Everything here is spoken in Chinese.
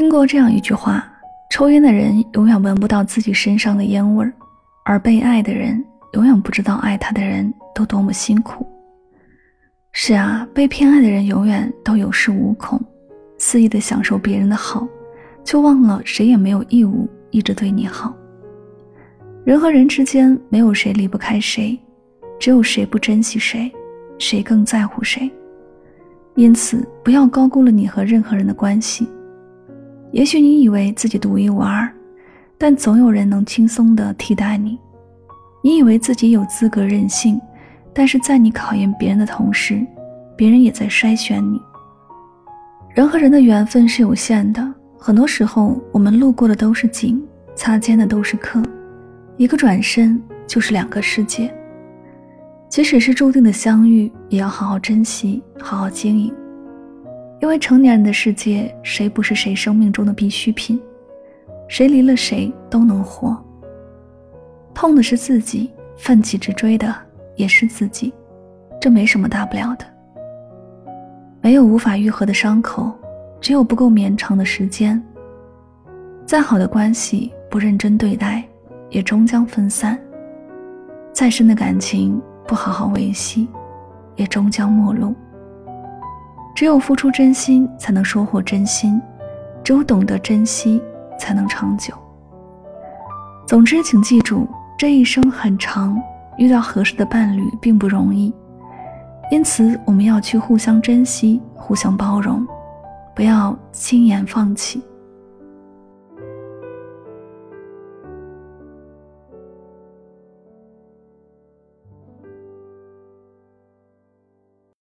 听过这样一句话：抽烟的人永远闻不到自己身上的烟味儿，而被爱的人永远不知道爱他的人都多么辛苦。是啊，被偏爱的人永远都有恃无恐，肆意的享受别人的好，却忘了谁也没有义务一直对你好。人和人之间没有谁离不开谁，只有谁不珍惜谁，谁更在乎谁。因此，不要高估了你和任何人的关系。也许你以为自己独一无二，但总有人能轻松地替代你。你以为自己有资格任性，但是在你考验别人的同时，别人也在筛选你。人和人的缘分是有限的，很多时候我们路过的都是景，擦肩的都是客，一个转身就是两个世界。即使是注定的相遇，也要好好珍惜，好好经营。因为成年人的世界，谁不是谁生命中的必需品？谁离了谁都能活。痛的是自己，奋起直追的也是自己，这没什么大不了的。没有无法愈合的伤口，只有不够绵长的时间。再好的关系，不认真对待，也终将分散；再深的感情，不好好维系，也终将陌路。只有付出真心，才能收获真心；只有懂得珍惜，才能长久。总之，请记住，这一生很长，遇到合适的伴侣并不容易，因此我们要去互相珍惜、互相包容，不要轻言放弃。